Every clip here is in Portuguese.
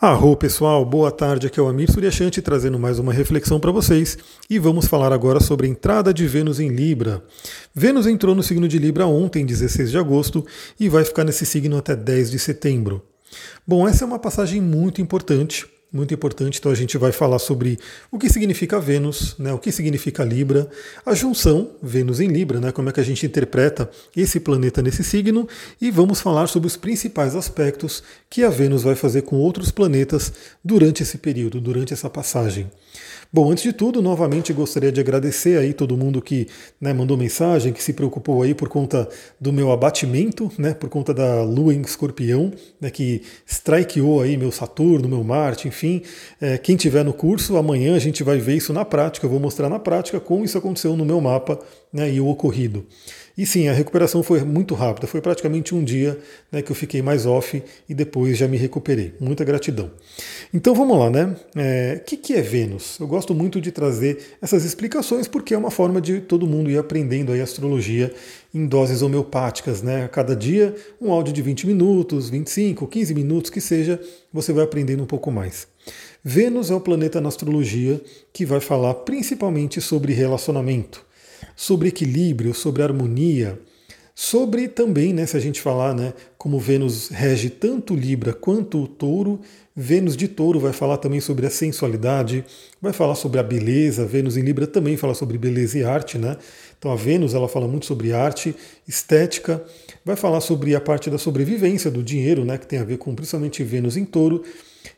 Arro pessoal, boa tarde, aqui é o Amir Suryashanti trazendo mais uma reflexão para vocês e vamos falar agora sobre a entrada de Vênus em Libra. Vênus entrou no signo de Libra ontem, 16 de agosto, e vai ficar nesse signo até 10 de setembro. Bom, essa é uma passagem muito importante muito importante. Então a gente vai falar sobre o que significa Vênus, né, o que significa Libra, a junção Vênus em Libra, né, como é que a gente interpreta esse planeta nesse signo, e vamos falar sobre os principais aspectos que a Vênus vai fazer com outros planetas durante esse período, durante essa passagem. Bom, antes de tudo, novamente gostaria de agradecer aí todo mundo que né, mandou mensagem, que se preocupou aí por conta do meu abatimento, né, por conta da Lua em Escorpião, né, que strikeou aí meu Saturno, meu Marte, enfim. É, quem tiver no curso, amanhã a gente vai ver isso na prática, eu vou mostrar na prática como isso aconteceu no meu mapa né, e o ocorrido. E sim, a recuperação foi muito rápida, foi praticamente um dia né, que eu fiquei mais off e depois já me recuperei. Muita gratidão. Então vamos lá, né? O é, que, que é Vênus? Eu gosto muito de trazer essas explicações porque é uma forma de todo mundo ir aprendendo a astrologia em doses homeopáticas, né? A cada dia, um áudio de 20 minutos, 25, 15 minutos que seja, você vai aprendendo um pouco mais. Vênus é o planeta na astrologia que vai falar principalmente sobre relacionamento sobre equilíbrio, sobre harmonia, sobre também, né, se a gente falar, né, como Vênus rege tanto Libra quanto o Touro, Vênus de Touro vai falar também sobre a sensualidade, vai falar sobre a beleza, Vênus em Libra também fala sobre beleza e arte, né? Então a Vênus ela fala muito sobre arte, estética, vai falar sobre a parte da sobrevivência do dinheiro, né, que tem a ver com principalmente Vênus em Touro,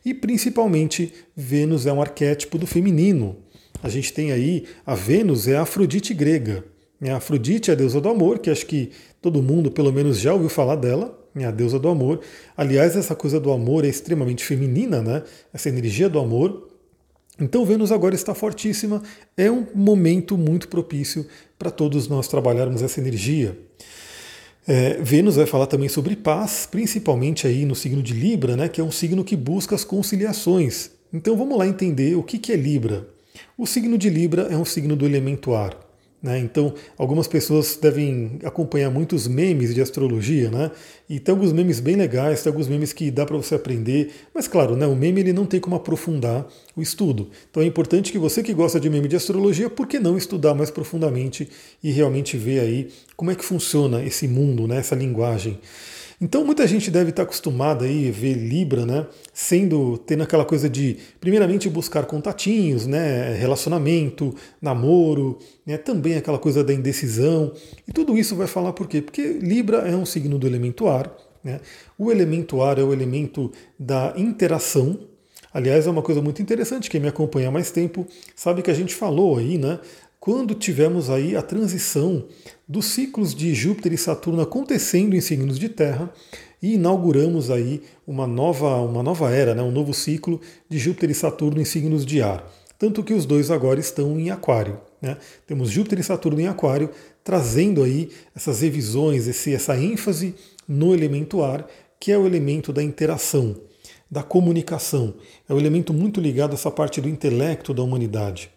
e principalmente Vênus é um arquétipo do feminino. A gente tem aí a Vênus, é a Afrodite grega. A Afrodite é a deusa do amor, que acho que todo mundo pelo menos já ouviu falar dela, é a deusa do amor. Aliás, essa coisa do amor é extremamente feminina, né? Essa energia do amor. Então Vênus agora está fortíssima, é um momento muito propício para todos nós trabalharmos essa energia. É, Vênus vai falar também sobre paz, principalmente aí no signo de Libra, né, que é um signo que busca as conciliações. Então vamos lá entender o que, que é Libra. O signo de Libra é um signo do elemento ar. Né? Então, algumas pessoas devem acompanhar muitos memes de astrologia, né? E tem alguns memes bem legais, tem alguns memes que dá para você aprender, mas claro, né, o meme ele não tem como aprofundar o estudo. Então é importante que você que gosta de meme de astrologia, por que não estudar mais profundamente e realmente ver aí como é que funciona esse mundo, né, essa linguagem. Então muita gente deve estar acostumada aí a ver Libra, né, sendo tendo aquela coisa de primeiramente buscar contatinhos, né, relacionamento, namoro, né, também aquela coisa da indecisão. E tudo isso vai falar por quê? Porque Libra é um signo do elemento ar, né? O elemento ar é o elemento da interação, Aliás, é uma coisa muito interessante, quem me acompanha há mais tempo sabe que a gente falou aí, né, quando tivemos aí a transição dos ciclos de Júpiter e Saturno acontecendo em signos de Terra e inauguramos aí uma nova, uma nova era, né, um novo ciclo de Júpiter e Saturno em signos de ar. Tanto que os dois agora estão em Aquário. Né? Temos Júpiter e Saturno em Aquário, trazendo aí essas revisões, esse, essa ênfase no elemento ar, que é o elemento da interação, da comunicação. É um elemento muito ligado a essa parte do intelecto da humanidade.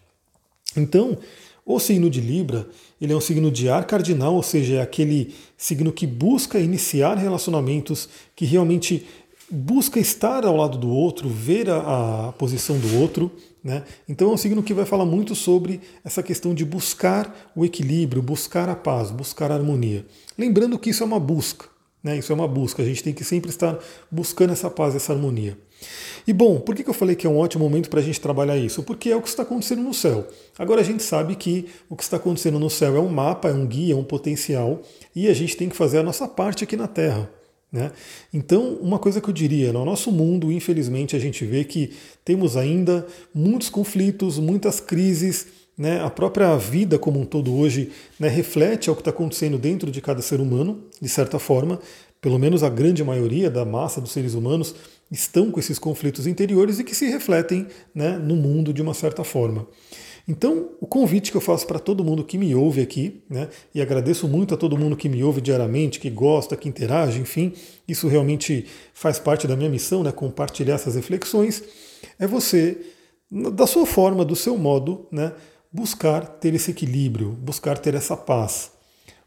Então, o signo de Libra, ele é um signo de ar cardinal, ou seja, é aquele signo que busca iniciar relacionamentos, que realmente busca estar ao lado do outro, ver a, a posição do outro. Né? Então é um signo que vai falar muito sobre essa questão de buscar o equilíbrio, buscar a paz, buscar a harmonia. Lembrando que isso é uma busca, né? isso é uma busca, a gente tem que sempre estar buscando essa paz, essa harmonia. E bom, por que eu falei que é um ótimo momento para a gente trabalhar isso? Porque é o que está acontecendo no céu. Agora a gente sabe que o que está acontecendo no céu é um mapa, é um guia, é um potencial, e a gente tem que fazer a nossa parte aqui na Terra. Né? Então, uma coisa que eu diria, no nosso mundo, infelizmente, a gente vê que temos ainda muitos conflitos, muitas crises, né? a própria vida como um todo hoje né, reflete ao que está acontecendo dentro de cada ser humano, de certa forma, pelo menos a grande maioria da massa dos seres humanos estão com esses conflitos interiores e que se refletem né, no mundo de uma certa forma. Então, o convite que eu faço para todo mundo que me ouve aqui, né, e agradeço muito a todo mundo que me ouve diariamente, que gosta, que interage, enfim, isso realmente faz parte da minha missão, né, compartilhar essas reflexões, é você, da sua forma, do seu modo, né, buscar ter esse equilíbrio, buscar ter essa paz,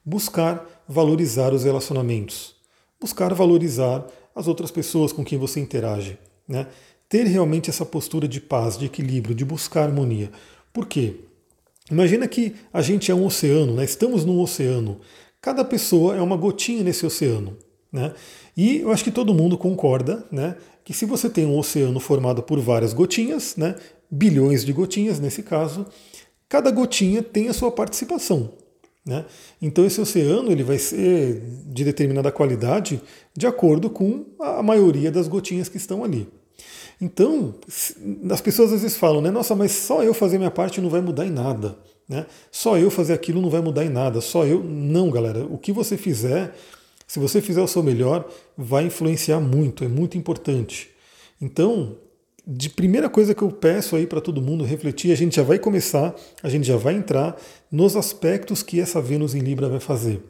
buscar valorizar os relacionamentos, buscar valorizar as outras pessoas com quem você interage. Né? ter realmente essa postura de paz, de equilíbrio, de buscar harmonia. Por quê? Imagina que a gente é um oceano, né? estamos num oceano. Cada pessoa é uma gotinha nesse oceano. Né? E eu acho que todo mundo concorda né, que se você tem um oceano formado por várias gotinhas, né, bilhões de gotinhas nesse caso, cada gotinha tem a sua participação. Né? Então esse oceano ele vai ser de determinada qualidade de acordo com a maioria das gotinhas que estão ali. Então, as pessoas às vezes falam, né? Nossa, mas só eu fazer minha parte não vai mudar em nada. Né? Só eu fazer aquilo não vai mudar em nada. Só eu. Não, galera. O que você fizer, se você fizer o seu melhor, vai influenciar muito. É muito importante. Então, de primeira coisa que eu peço aí para todo mundo refletir, a gente já vai começar, a gente já vai entrar nos aspectos que essa Vênus em Libra vai fazer.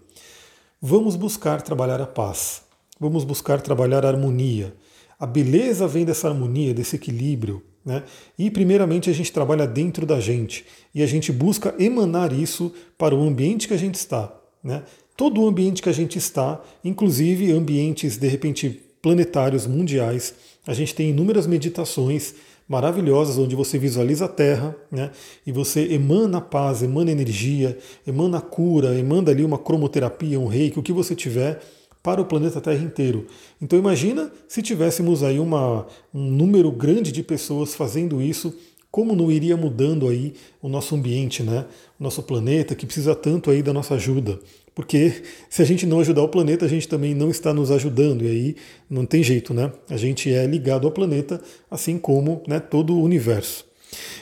Vamos buscar trabalhar a paz. Vamos buscar trabalhar a harmonia. A beleza vem dessa harmonia, desse equilíbrio. Né? E, primeiramente, a gente trabalha dentro da gente e a gente busca emanar isso para o ambiente que a gente está. Né? Todo o ambiente que a gente está, inclusive ambientes, de repente, planetários, mundiais, a gente tem inúmeras meditações maravilhosas onde você visualiza a Terra né, e você emana paz, emana energia, emana cura, emana ali uma cromoterapia, um reiki, o que você tiver para o planeta Terra inteiro. Então imagina se tivéssemos aí uma, um número grande de pessoas fazendo isso, como não iria mudando aí o nosso ambiente, né? O nosso planeta que precisa tanto aí da nossa ajuda. Porque se a gente não ajudar o planeta, a gente também não está nos ajudando, e aí não tem jeito, né? A gente é ligado ao planeta, assim como né, todo o universo.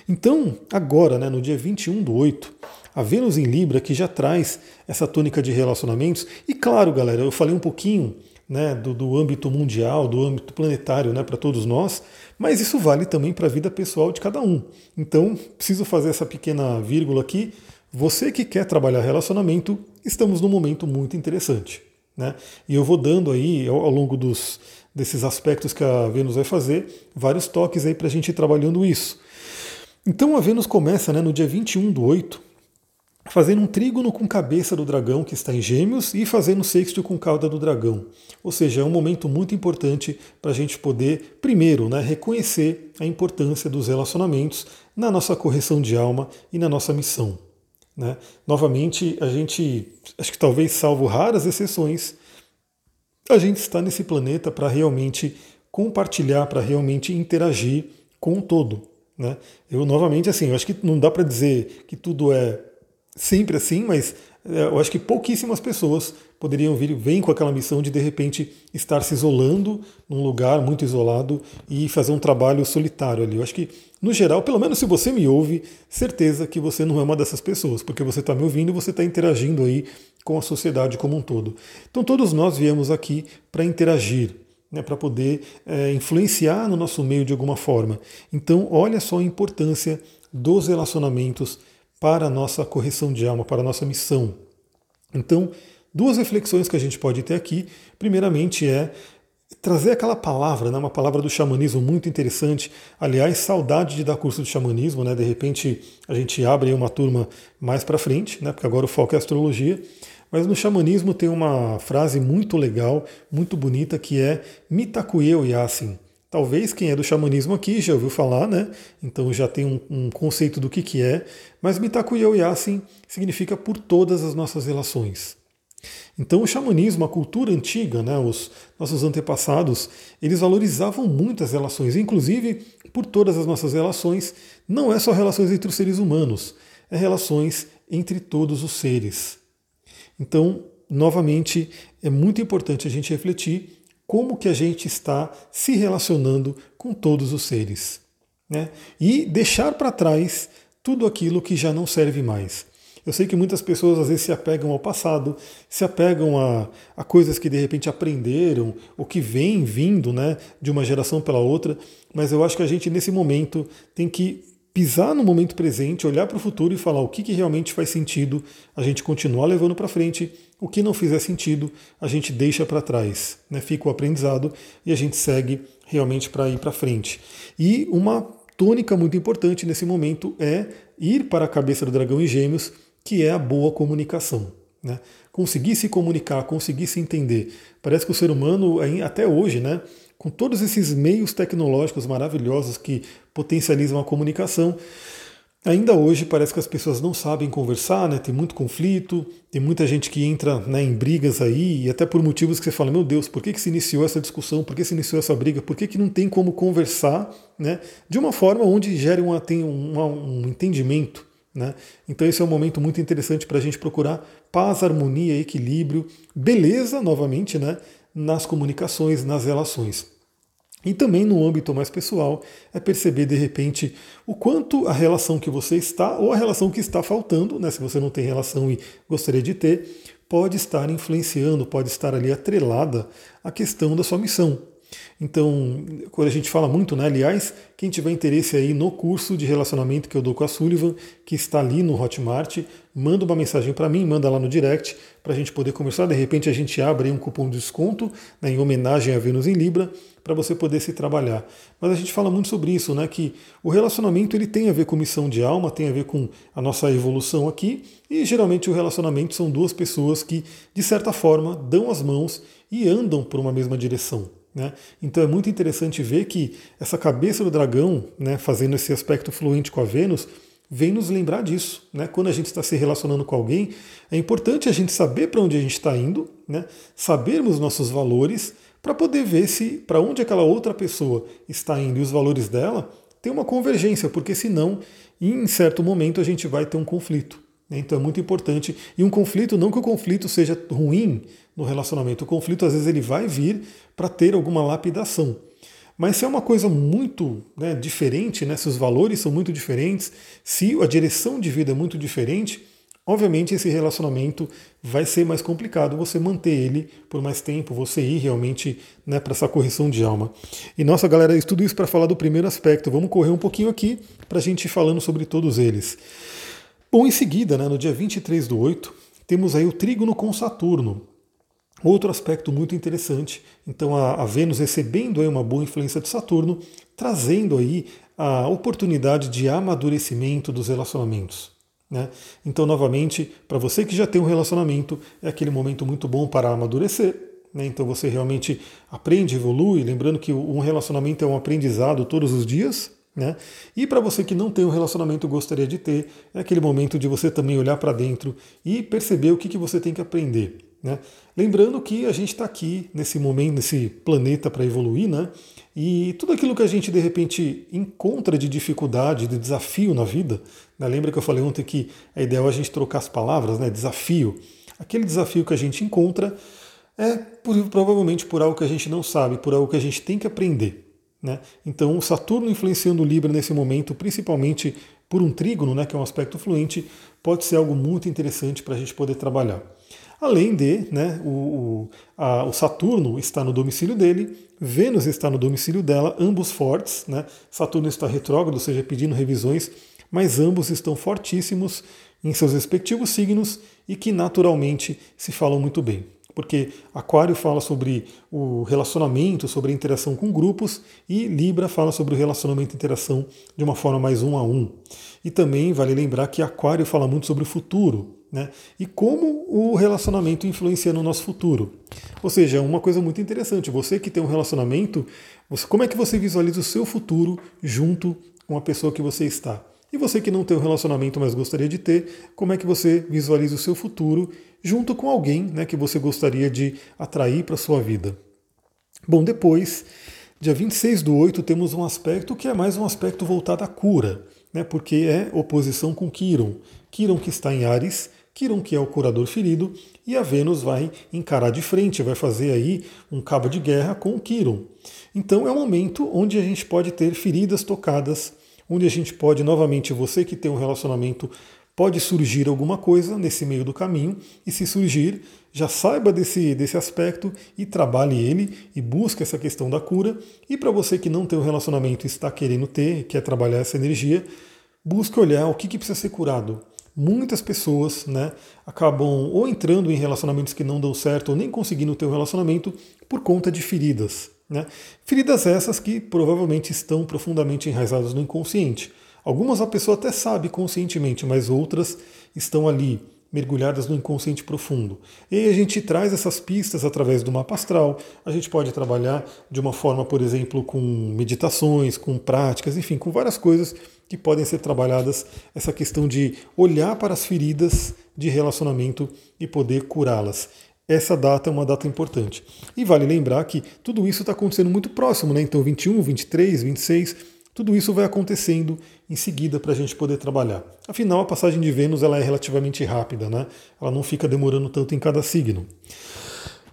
Então, agora, né, no dia 21 do 8, a Vênus em Libra, que já traz essa tônica de relacionamentos. E claro, galera, eu falei um pouquinho né, do, do âmbito mundial, do âmbito planetário né, para todos nós, mas isso vale também para a vida pessoal de cada um. Então, preciso fazer essa pequena vírgula aqui. Você que quer trabalhar relacionamento, estamos num momento muito interessante. Né? E eu vou dando aí, ao, ao longo dos, desses aspectos que a Vênus vai fazer, vários toques aí para a gente ir trabalhando isso. Então a Vênus começa né, no dia 21 do 8, fazendo um trígono com cabeça do dragão que está em Gêmeos e fazendo sexto com cauda do dragão. Ou seja, é um momento muito importante para a gente poder, primeiro, né, reconhecer a importância dos relacionamentos na nossa correção de alma e na nossa missão. Né? Novamente, a gente, acho que talvez salvo raras exceções, a gente está nesse planeta para realmente compartilhar, para realmente interagir com o todo. Né? Eu novamente assim, eu acho que não dá para dizer que tudo é sempre assim, mas é, eu acho que pouquíssimas pessoas poderiam vir, vêm com aquela missão de de repente estar se isolando num lugar muito isolado e fazer um trabalho solitário ali. Eu acho que, no geral, pelo menos se você me ouve, certeza que você não é uma dessas pessoas, porque você está me ouvindo e você está interagindo aí com a sociedade como um todo. Então todos nós viemos aqui para interagir, né, para poder é, influenciar no nosso meio de alguma forma. Então olha só a importância dos relacionamentos para a nossa correção de alma, para a nossa missão. Então, duas reflexões que a gente pode ter aqui. Primeiramente é trazer aquela palavra, né, uma palavra do xamanismo muito interessante. Aliás, saudade de dar curso de xamanismo, né? De repente a gente abre uma turma mais para frente, né? Porque agora o foco é astrologia. Mas no xamanismo tem uma frase muito legal, muito bonita, que é Mitakuye Yasin. Talvez quem é do xamanismo aqui já ouviu falar, né? Então já tem um, um conceito do que, que é. Mas Mitakuye Yasin significa por todas as nossas relações. Então o xamanismo, a cultura antiga, né, os nossos antepassados, eles valorizavam muito as relações, inclusive por todas as nossas relações, não é só relações entre os seres humanos, é relações entre todos os seres. Então, novamente, é muito importante a gente refletir como que a gente está se relacionando com todos os seres. Né? E deixar para trás tudo aquilo que já não serve mais. Eu sei que muitas pessoas às vezes se apegam ao passado, se apegam a, a coisas que de repente aprenderam, ou que vem vindo né, de uma geração pela outra, mas eu acho que a gente nesse momento tem que pisar no momento presente, olhar para o futuro e falar o que, que realmente faz sentido a gente continuar levando para frente, o que não fizer sentido a gente deixa para trás, né? fica o aprendizado e a gente segue realmente para ir para frente. E uma tônica muito importante nesse momento é ir para a cabeça do dragão em gêmeos, que é a boa comunicação. Né? Conseguir se comunicar, conseguir se entender. Parece que o ser humano, até hoje, né, com todos esses meios tecnológicos maravilhosos que potencializam a comunicação, Ainda hoje parece que as pessoas não sabem conversar, né? tem muito conflito, tem muita gente que entra né, em brigas aí, e até por motivos que você fala, meu Deus, por que, que se iniciou essa discussão, por que se iniciou essa briga, por que, que não tem como conversar né, de uma forma onde gere uma, tem um, um entendimento. Né? Então esse é um momento muito interessante para a gente procurar paz, harmonia, equilíbrio, beleza, novamente, né, nas comunicações, nas relações. E também no âmbito mais pessoal, é perceber de repente o quanto a relação que você está, ou a relação que está faltando, né, se você não tem relação e gostaria de ter, pode estar influenciando, pode estar ali atrelada à questão da sua missão. Então, quando a gente fala muito, né? Aliás, quem tiver interesse aí no curso de relacionamento que eu dou com a Sullivan, que está ali no Hotmart, manda uma mensagem para mim, manda lá no direct, para a gente poder conversar. De repente a gente abre um cupom de desconto né, em homenagem a Vênus em Libra, para você poder se trabalhar. Mas a gente fala muito sobre isso, né? Que o relacionamento ele tem a ver com missão de alma, tem a ver com a nossa evolução aqui, e geralmente o relacionamento são duas pessoas que, de certa forma, dão as mãos e andam por uma mesma direção. Né? Então é muito interessante ver que essa cabeça do dragão, né, fazendo esse aspecto fluente com a Vênus, vem nos lembrar disso. Né? Quando a gente está se relacionando com alguém, é importante a gente saber para onde a gente está indo, né? sabermos nossos valores, para poder ver se para onde aquela outra pessoa está indo e os valores dela tem uma convergência, porque senão, em certo momento, a gente vai ter um conflito. Né? Então é muito importante. E um conflito, não que o conflito seja ruim no relacionamento, o conflito às vezes ele vai vir para ter alguma lapidação. Mas se é uma coisa muito né, diferente, né, se os valores são muito diferentes, se a direção de vida é muito diferente, obviamente esse relacionamento vai ser mais complicado você manter ele por mais tempo, você ir realmente né, para essa correção de alma. E nossa galera, tudo isso para falar do primeiro aspecto. Vamos correr um pouquinho aqui para a gente ir falando sobre todos eles. Bom, em seguida, né, no dia 23 do 8, temos aí o trígono com Saturno. Outro aspecto muito interessante, então a, a Vênus recebendo aí uma boa influência de Saturno, trazendo aí a oportunidade de amadurecimento dos relacionamentos. Né? Então, novamente, para você que já tem um relacionamento, é aquele momento muito bom para amadurecer. Né? Então, você realmente aprende, evolui. Lembrando que um relacionamento é um aprendizado todos os dias. Né? E para você que não tem um relacionamento gostaria de ter, é aquele momento de você também olhar para dentro e perceber o que, que você tem que aprender. Né? Lembrando que a gente está aqui nesse momento, nesse planeta para evoluir, né? E tudo aquilo que a gente de repente encontra de dificuldade, de desafio na vida, né? lembra que eu falei ontem que é ideal a gente trocar as palavras, né? Desafio. Aquele desafio que a gente encontra é por, provavelmente por algo que a gente não sabe, por algo que a gente tem que aprender. Né? Então, o Saturno influenciando Libra nesse momento, principalmente por um trígono, né, que é um aspecto fluente, pode ser algo muito interessante para a gente poder trabalhar. Além de, né, o, o, a, o, Saturno está no domicílio dele, Vênus está no domicílio dela, ambos fortes, né? Saturno está retrógrado, ou seja, pedindo revisões, mas ambos estão fortíssimos em seus respectivos signos e que naturalmente se falam muito bem. Porque Aquário fala sobre o relacionamento, sobre a interação com grupos, e Libra fala sobre o relacionamento e interação de uma forma mais um a um. E também vale lembrar que Aquário fala muito sobre o futuro, né? E como o relacionamento influencia no nosso futuro. Ou seja, uma coisa muito interessante, você que tem um relacionamento, você, como é que você visualiza o seu futuro junto com a pessoa que você está? E você que não tem um relacionamento, mas gostaria de ter, como é que você visualiza o seu futuro junto com alguém né, que você gostaria de atrair para a sua vida? Bom, depois, dia 26 do 8, temos um aspecto que é mais um aspecto voltado à cura, né, porque é oposição com Quiron. Quiron que está em Ares, Quiron, que é o curador ferido, e a Vênus vai encarar de frente, vai fazer aí um cabo de guerra com o Quiron. Então é um momento onde a gente pode ter feridas tocadas, onde a gente pode, novamente, você que tem um relacionamento, pode surgir alguma coisa nesse meio do caminho, e se surgir, já saiba desse, desse aspecto e trabalhe ele e busque essa questão da cura. E para você que não tem um relacionamento e está querendo ter, quer trabalhar essa energia, busque olhar o que, que precisa ser curado muitas pessoas né, acabam ou entrando em relacionamentos que não dão certo ou nem conseguindo ter um relacionamento por conta de feridas. Né? Feridas essas que provavelmente estão profundamente enraizadas no inconsciente. Algumas a pessoa até sabe conscientemente, mas outras estão ali mergulhadas no inconsciente profundo. E a gente traz essas pistas através do mapa astral. A gente pode trabalhar de uma forma, por exemplo, com meditações, com práticas, enfim, com várias coisas que podem ser trabalhadas. Essa questão de olhar para as feridas de relacionamento e poder curá-las. Essa data é uma data importante. E vale lembrar que tudo isso está acontecendo muito próximo, né? Então, 21, 23, 26, tudo isso vai acontecendo em seguida para a gente poder trabalhar. Afinal, a passagem de Vênus ela é relativamente rápida, né? Ela não fica demorando tanto em cada signo.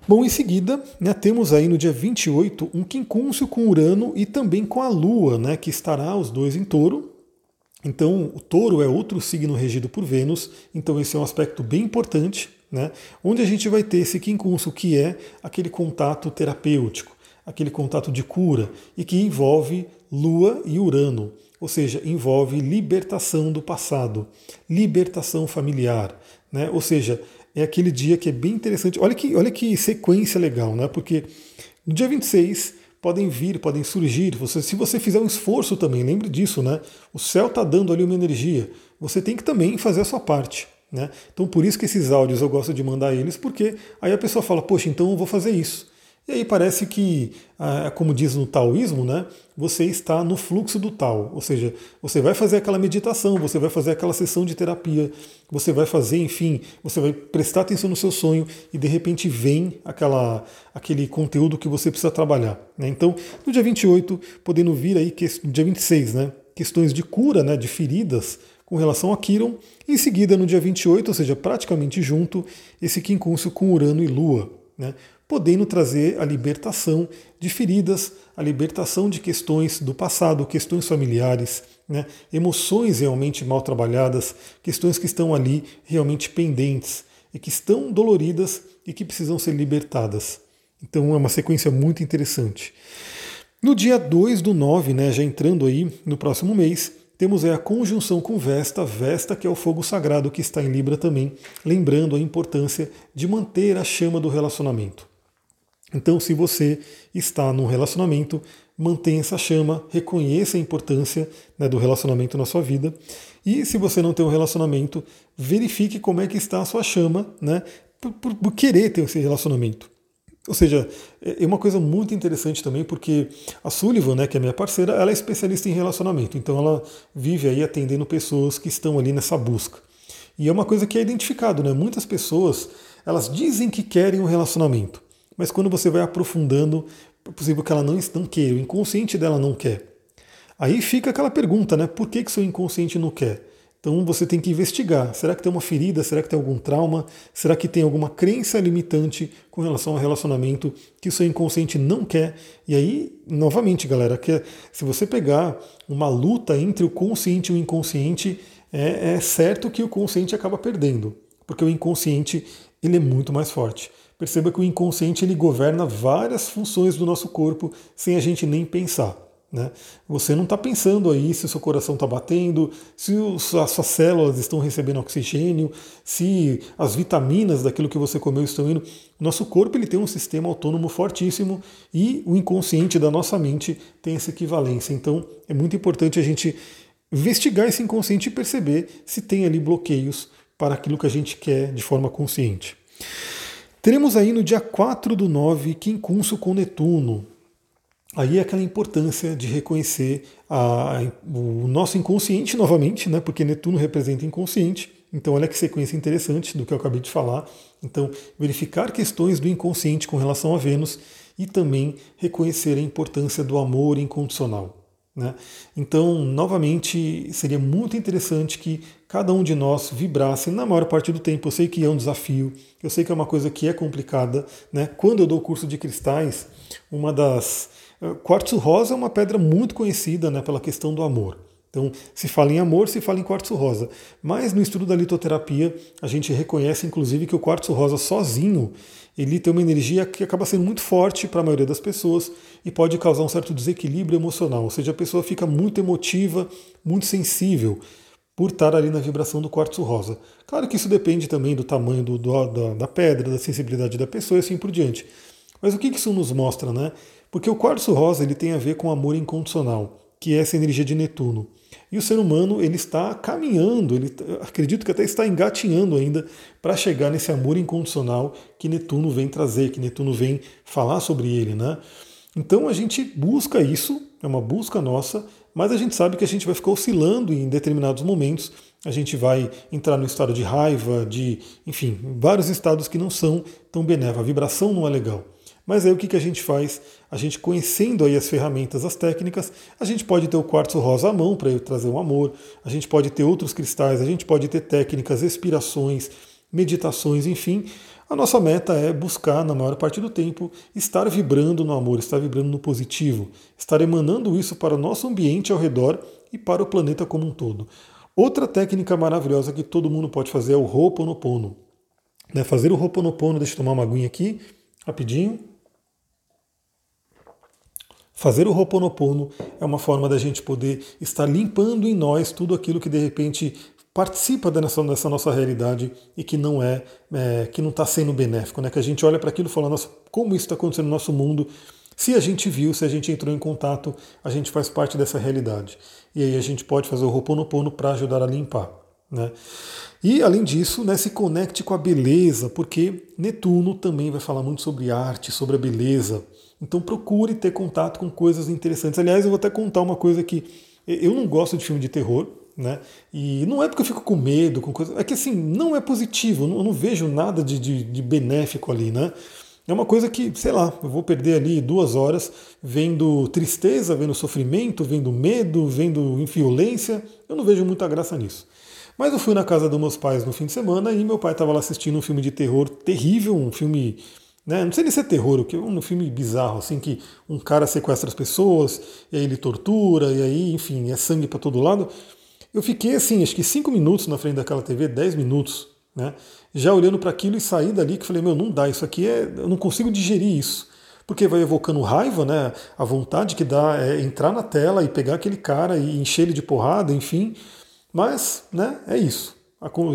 Bom, em seguida, né, temos aí no dia 28 um quincúncio com Urano e também com a Lua, né, que estará os dois em touro. Então, o touro é outro signo regido por Vênus, então esse é um aspecto bem importante, né, onde a gente vai ter esse quincúncio, que é aquele contato terapêutico, aquele contato de cura, e que envolve Lua e Urano, ou seja, envolve libertação do passado, libertação familiar, né, ou seja, é aquele dia que é bem interessante. Olha que, olha que sequência legal, né? Porque no dia 26 podem vir, podem surgir. Você, se você fizer um esforço também, lembre disso, né? O céu está dando ali uma energia. Você tem que também fazer a sua parte. Né? Então por isso que esses áudios eu gosto de mandar eles, porque aí a pessoa fala, poxa, então eu vou fazer isso. E aí parece que, ah, como diz no taoísmo, né, você está no fluxo do tal, ou seja, você vai fazer aquela meditação, você vai fazer aquela sessão de terapia, você vai fazer, enfim, você vai prestar atenção no seu sonho e de repente vem aquela, aquele conteúdo que você precisa trabalhar. Né? Então, no dia 28, podendo vir aí, no dia 26, né, questões de cura, né, de feridas com relação a Quiron, em seguida no dia 28, ou seja, praticamente junto, esse quincúncio com Urano e Lua. Né? podendo trazer a libertação de feridas, a libertação de questões do passado, questões familiares, né, emoções realmente mal trabalhadas, questões que estão ali realmente pendentes e que estão doloridas e que precisam ser libertadas. Então é uma sequência muito interessante. No dia 2 do 9, né, já entrando aí no próximo mês, temos a conjunção com Vesta, Vesta que é o fogo sagrado que está em Libra também, lembrando a importância de manter a chama do relacionamento. Então, se você está num relacionamento, mantenha essa chama, reconheça a importância né, do relacionamento na sua vida. E se você não tem um relacionamento, verifique como é que está a sua chama, né, por, por, por querer ter esse relacionamento. Ou seja, é, é uma coisa muito interessante também, porque a Sullivan, né, que é minha parceira, ela é especialista em relacionamento, então ela vive aí atendendo pessoas que estão ali nessa busca. E é uma coisa que é identificado, né? Muitas pessoas, elas dizem que querem um relacionamento, mas quando você vai aprofundando, é possível que ela não, não queira, o inconsciente dela não quer. Aí fica aquela pergunta, né? Por que, que seu inconsciente não quer? Então você tem que investigar. Será que tem uma ferida? Será que tem algum trauma? Será que tem alguma crença limitante com relação ao relacionamento que o seu inconsciente não quer? E aí, novamente, galera, que se você pegar uma luta entre o consciente e o inconsciente, é, é certo que o consciente acaba perdendo, porque o inconsciente ele é muito mais forte. Perceba que o inconsciente ele governa várias funções do nosso corpo sem a gente nem pensar. Né? Você não está pensando aí se o seu coração está batendo, se as suas células estão recebendo oxigênio, se as vitaminas daquilo que você comeu estão indo. Nosso corpo ele tem um sistema autônomo fortíssimo e o inconsciente da nossa mente tem essa equivalência. Então é muito importante a gente investigar esse inconsciente e perceber se tem ali bloqueios para aquilo que a gente quer de forma consciente. Teremos aí no dia 4 do 9 Quincunso com Netuno. Aí é aquela importância de reconhecer a, o nosso inconsciente novamente, né? porque Netuno representa inconsciente. Então, olha que sequência interessante do que eu acabei de falar. Então, verificar questões do inconsciente com relação a Vênus e também reconhecer a importância do amor incondicional. Né? Então, novamente, seria muito interessante que cada um de nós vibrasse na maior parte do tempo. Eu sei que é um desafio, eu sei que é uma coisa que é complicada. Né? Quando eu dou o curso de cristais, uma das. Eh, quartzo rosa é uma pedra muito conhecida né, pela questão do amor. Então, se fala em amor, se fala em quartzo rosa. Mas no estudo da litoterapia, a gente reconhece inclusive que o quartzo rosa sozinho, ele tem uma energia que acaba sendo muito forte para a maioria das pessoas e pode causar um certo desequilíbrio emocional, ou seja, a pessoa fica muito emotiva, muito sensível por estar ali na vibração do quartzo rosa. Claro que isso depende também do tamanho do, do, da, da, pedra, da sensibilidade da pessoa e assim por diante. Mas o que isso nos mostra, né? Porque o quartzo rosa ele tem a ver com amor incondicional, que é essa energia de Netuno. E o ser humano ele está caminhando, ele acredito que até está engatinhando ainda para chegar nesse amor incondicional que Netuno vem trazer, que Netuno vem falar sobre ele, né? Então a gente busca isso, é uma busca nossa, mas a gente sabe que a gente vai ficar oscilando em determinados momentos, a gente vai entrar no estado de raiva, de, enfim, vários estados que não são tão benéficos, a vibração não é legal. Mas aí o que, que a gente faz? A gente conhecendo aí as ferramentas, as técnicas, a gente pode ter o quartzo rosa à mão para trazer um amor, a gente pode ter outros cristais, a gente pode ter técnicas, expirações, meditações, enfim. A nossa meta é buscar, na maior parte do tempo, estar vibrando no amor, estar vibrando no positivo, estar emanando isso para o nosso ambiente ao redor e para o planeta como um todo. Outra técnica maravilhosa que todo mundo pode fazer é o Ho'oponopono. Né? Fazer o Ho'oponopono, deixa eu tomar uma aguinha aqui, rapidinho. Fazer o Ho'oponopono é uma forma da gente poder estar limpando em nós tudo aquilo que de repente participa dessa, nossa realidade e que não é, é que não está sendo benéfico, né? Que a gente olha para aquilo e fala, nossa, como isso está acontecendo no nosso mundo? Se a gente viu, se a gente entrou em contato, a gente faz parte dessa realidade. E aí a gente pode fazer o Ho'oponopono para ajudar a limpar. Né? E além disso, né, se conecte com a beleza, porque Netuno também vai falar muito sobre arte, sobre a beleza. Então procure ter contato com coisas interessantes. Aliás, eu vou até contar uma coisa que eu não gosto de filme de terror, né? E não é porque eu fico com medo, com coisa. É que assim, não é positivo, eu não, vejo nada de, de, de, benéfico ali, né? É uma coisa que, sei lá, eu vou perder ali duas horas vendo tristeza, vendo sofrimento, vendo medo, vendo violência. Eu não vejo muita graça nisso. Mas eu fui na casa dos meus pais no fim de semana e meu pai estava lá assistindo um filme de terror terrível, um filme né? Não sei nem se é terror, o que é um filme bizarro, assim, que um cara sequestra as pessoas, e aí ele tortura, e aí, enfim, é sangue para todo lado. Eu fiquei assim, acho que cinco minutos na frente daquela TV, dez minutos, né? Já olhando para aquilo e saí dali que falei, meu, não dá, isso aqui é. Eu não consigo digerir isso. Porque vai evocando raiva, né? A vontade que dá é entrar na tela e pegar aquele cara e encher ele de porrada, enfim. Mas, né, é isso.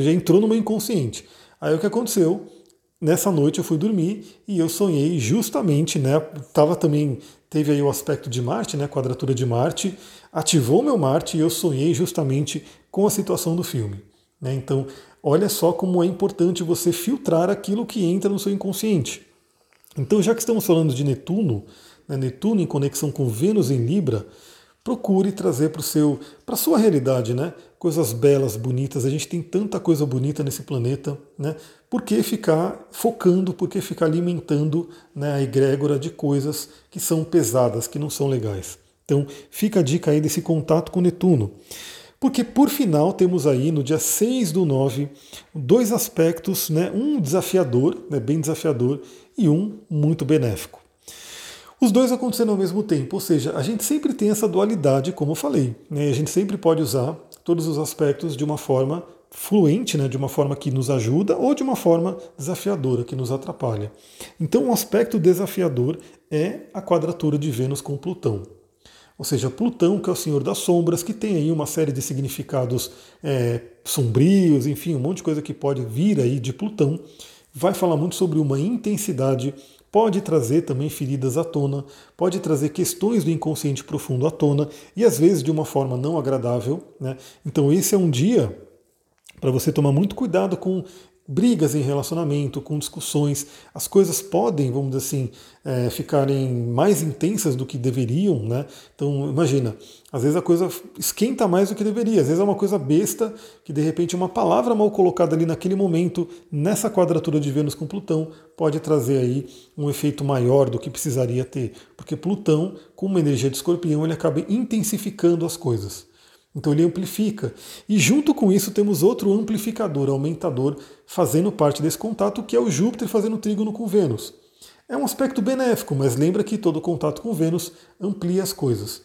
Já entrou no meu inconsciente. Aí o que aconteceu? Nessa noite eu fui dormir e eu sonhei justamente, né? Tava também teve aí o aspecto de Marte, né? Quadratura de Marte, ativou meu Marte e eu sonhei justamente com a situação do filme. Né? Então, olha só como é importante você filtrar aquilo que entra no seu inconsciente. Então, já que estamos falando de Netuno, né? Netuno em conexão com Vênus em Libra, procure trazer para seu, para sua realidade, né? Coisas belas, bonitas. A gente tem tanta coisa bonita nesse planeta, né? Por que ficar focando, por que ficar alimentando né, a egrégora de coisas que são pesadas, que não são legais? Então, fica a dica aí desse contato com Netuno. Porque por final temos aí no dia 6 do 9 dois aspectos, né, um desafiador, né, bem desafiador, e um muito benéfico. Os dois acontecendo ao mesmo tempo, ou seja, a gente sempre tem essa dualidade, como eu falei. Né? A gente sempre pode usar todos os aspectos de uma forma fluente, né? de uma forma que nos ajuda ou de uma forma desafiadora, que nos atrapalha. Então, um aspecto desafiador é a quadratura de Vênus com Plutão. Ou seja, Plutão, que é o senhor das sombras, que tem aí uma série de significados é, sombrios, enfim, um monte de coisa que pode vir aí de Plutão, vai falar muito sobre uma intensidade pode trazer também feridas à tona, pode trazer questões do inconsciente profundo à tona e às vezes de uma forma não agradável. Né? Então, esse é um dia para você tomar muito cuidado com brigas em relacionamento, com discussões, as coisas podem, vamos dizer assim, é, ficarem mais intensas do que deveriam, né? Então, imagina, às vezes a coisa esquenta mais do que deveria, às vezes é uma coisa besta, que de repente uma palavra mal colocada ali naquele momento, nessa quadratura de Vênus com Plutão, pode trazer aí um efeito maior do que precisaria ter, porque Plutão, com uma energia de escorpião, ele acaba intensificando as coisas. Então ele amplifica. E junto com isso temos outro amplificador, aumentador, fazendo parte desse contato, que é o Júpiter fazendo trígono com Vênus. É um aspecto benéfico, mas lembra que todo contato com Vênus amplia as coisas.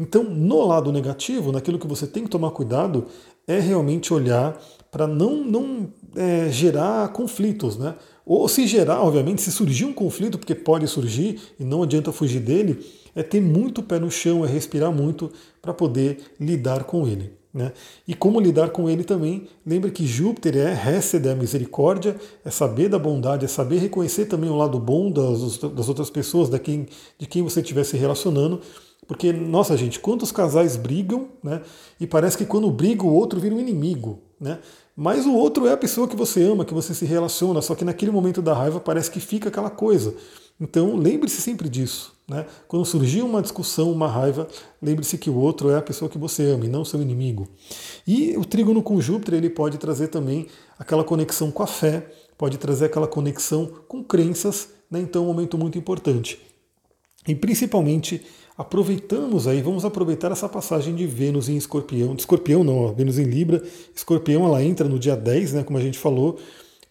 Então, no lado negativo, naquilo que você tem que tomar cuidado, é realmente olhar para não, não é, gerar conflitos, né? Ou se gerar, obviamente, se surgir um conflito, porque pode surgir e não adianta fugir dele, é ter muito pé no chão, é respirar muito para poder lidar com ele. Né? E como lidar com ele também, lembre que Júpiter é récede a misericórdia, é saber da bondade, é saber reconhecer também o lado bom das, das outras pessoas, da quem, de quem você estiver se relacionando, Porque, nossa gente, quantos casais brigam, né? E parece que quando briga o outro vira um inimigo, né? Mas o outro é a pessoa que você ama, que você se relaciona, só que naquele momento da raiva parece que fica aquela coisa. Então lembre-se sempre disso. Né? Quando surgir uma discussão, uma raiva, lembre-se que o outro é a pessoa que você ama e não seu inimigo. E o trígono com Júpiter ele pode trazer também aquela conexão com a fé, pode trazer aquela conexão com crenças, né? então é um momento muito importante. E principalmente aproveitamos aí, vamos aproveitar essa passagem de Vênus em Escorpião, de Escorpião não, ó, Vênus em Libra, Escorpião ela entra no dia 10, né, como a gente falou,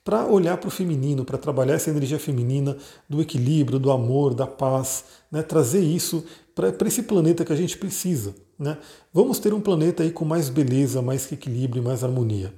para olhar para o feminino, para trabalhar essa energia feminina do equilíbrio, do amor, da paz, né, trazer isso para esse planeta que a gente precisa. Né? Vamos ter um planeta aí com mais beleza, mais equilíbrio, mais harmonia.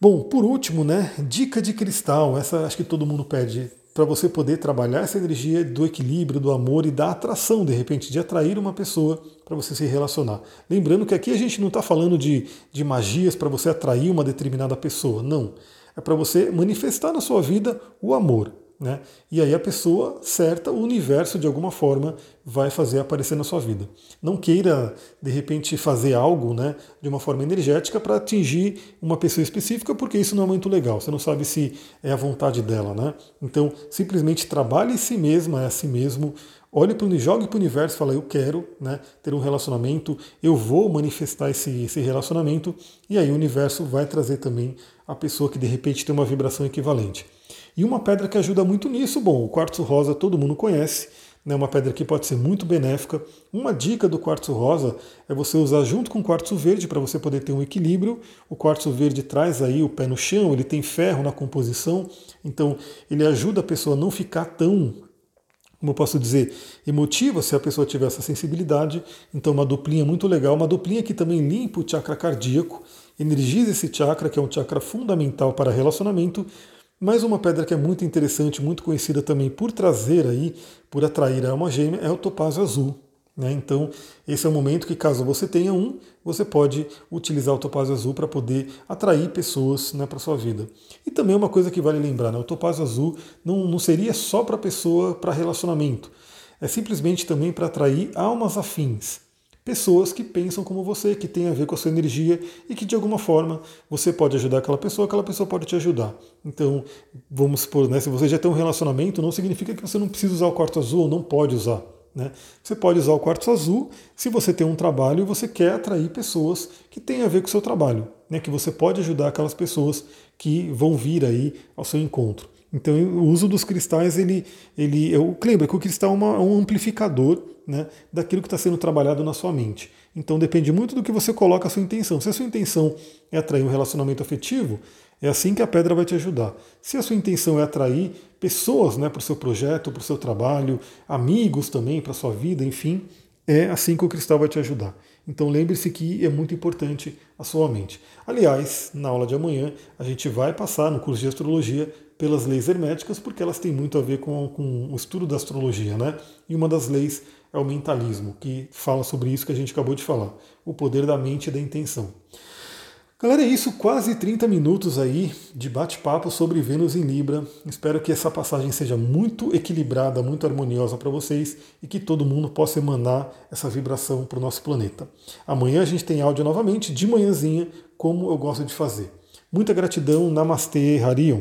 Bom, por último, né, dica de cristal, essa acho que todo mundo pede para você poder trabalhar essa energia do equilíbrio, do amor e da atração, de repente, de atrair uma pessoa para você se relacionar. Lembrando que aqui a gente não está falando de, de magias para você atrair uma determinada pessoa, não. É para você manifestar na sua vida o amor. Né? E aí a pessoa certa, o universo de alguma forma vai fazer aparecer na sua vida. Não queira de repente fazer algo, né, de uma forma energética para atingir uma pessoa específica, porque isso não é muito legal. Você não sabe se é a vontade dela, né? Então simplesmente trabalhe em si mesma, é a si mesmo. Olhe para jogue para o universo fala, eu quero né, ter um relacionamento, eu vou manifestar esse, esse relacionamento, e aí o universo vai trazer também a pessoa que de repente tem uma vibração equivalente. E uma pedra que ajuda muito nisso, bom, o quartzo rosa todo mundo conhece, né, uma pedra que pode ser muito benéfica. Uma dica do quartzo rosa é você usar junto com o quartzo verde para você poder ter um equilíbrio. O quartzo verde traz aí o pé no chão, ele tem ferro na composição, então ele ajuda a pessoa a não ficar tão, como eu posso dizer, emotiva se a pessoa tiver essa sensibilidade. Então uma duplinha muito legal, uma duplinha que também limpa o chakra cardíaco, energiza esse chakra, que é um chakra fundamental para relacionamento, mais uma pedra que é muito interessante, muito conhecida também por trazer aí, por atrair a alma gêmea, é o topázio azul. Né? Então, esse é o momento que, caso você tenha um, você pode utilizar o topázio azul para poder atrair pessoas né, para sua vida. E também uma coisa que vale lembrar, né? o topázio azul não, não seria só para pessoa, para relacionamento. É simplesmente também para atrair almas afins pessoas que pensam como você, que tem a ver com a sua energia e que de alguma forma você pode ajudar aquela pessoa, aquela pessoa pode te ajudar. Então, vamos supor, né, se você já tem um relacionamento, não significa que você não precisa usar o quarto azul ou não pode usar. Né? Você pode usar o quartzo azul se você tem um trabalho e você quer atrair pessoas que têm a ver com o seu trabalho, né? que você pode ajudar aquelas pessoas que vão vir aí ao seu encontro. Então o uso dos cristais, ele, ele eu lembro que o cristal é, uma, é um amplificador né, daquilo que está sendo trabalhado na sua mente. Então depende muito do que você coloca a sua intenção. Se a sua intenção é atrair um relacionamento afetivo, é assim que a pedra vai te ajudar. Se a sua intenção é atrair pessoas né, para o seu projeto, para o seu trabalho, amigos também, para a sua vida, enfim, é assim que o cristal vai te ajudar. Então lembre-se que é muito importante a sua mente. Aliás, na aula de amanhã, a gente vai passar no curso de astrologia pelas leis herméticas, porque elas têm muito a ver com, com o estudo da astrologia, né? E uma das leis é o mentalismo, que fala sobre isso que a gente acabou de falar, o poder da mente e da intenção. Galera, é isso, quase 30 minutos aí de bate-papo sobre Vênus em Libra. Espero que essa passagem seja muito equilibrada, muito harmoniosa para vocês e que todo mundo possa emanar essa vibração para o nosso planeta. Amanhã a gente tem áudio novamente, de manhãzinha, como eu gosto de fazer. Muita gratidão, Namastê, Harion.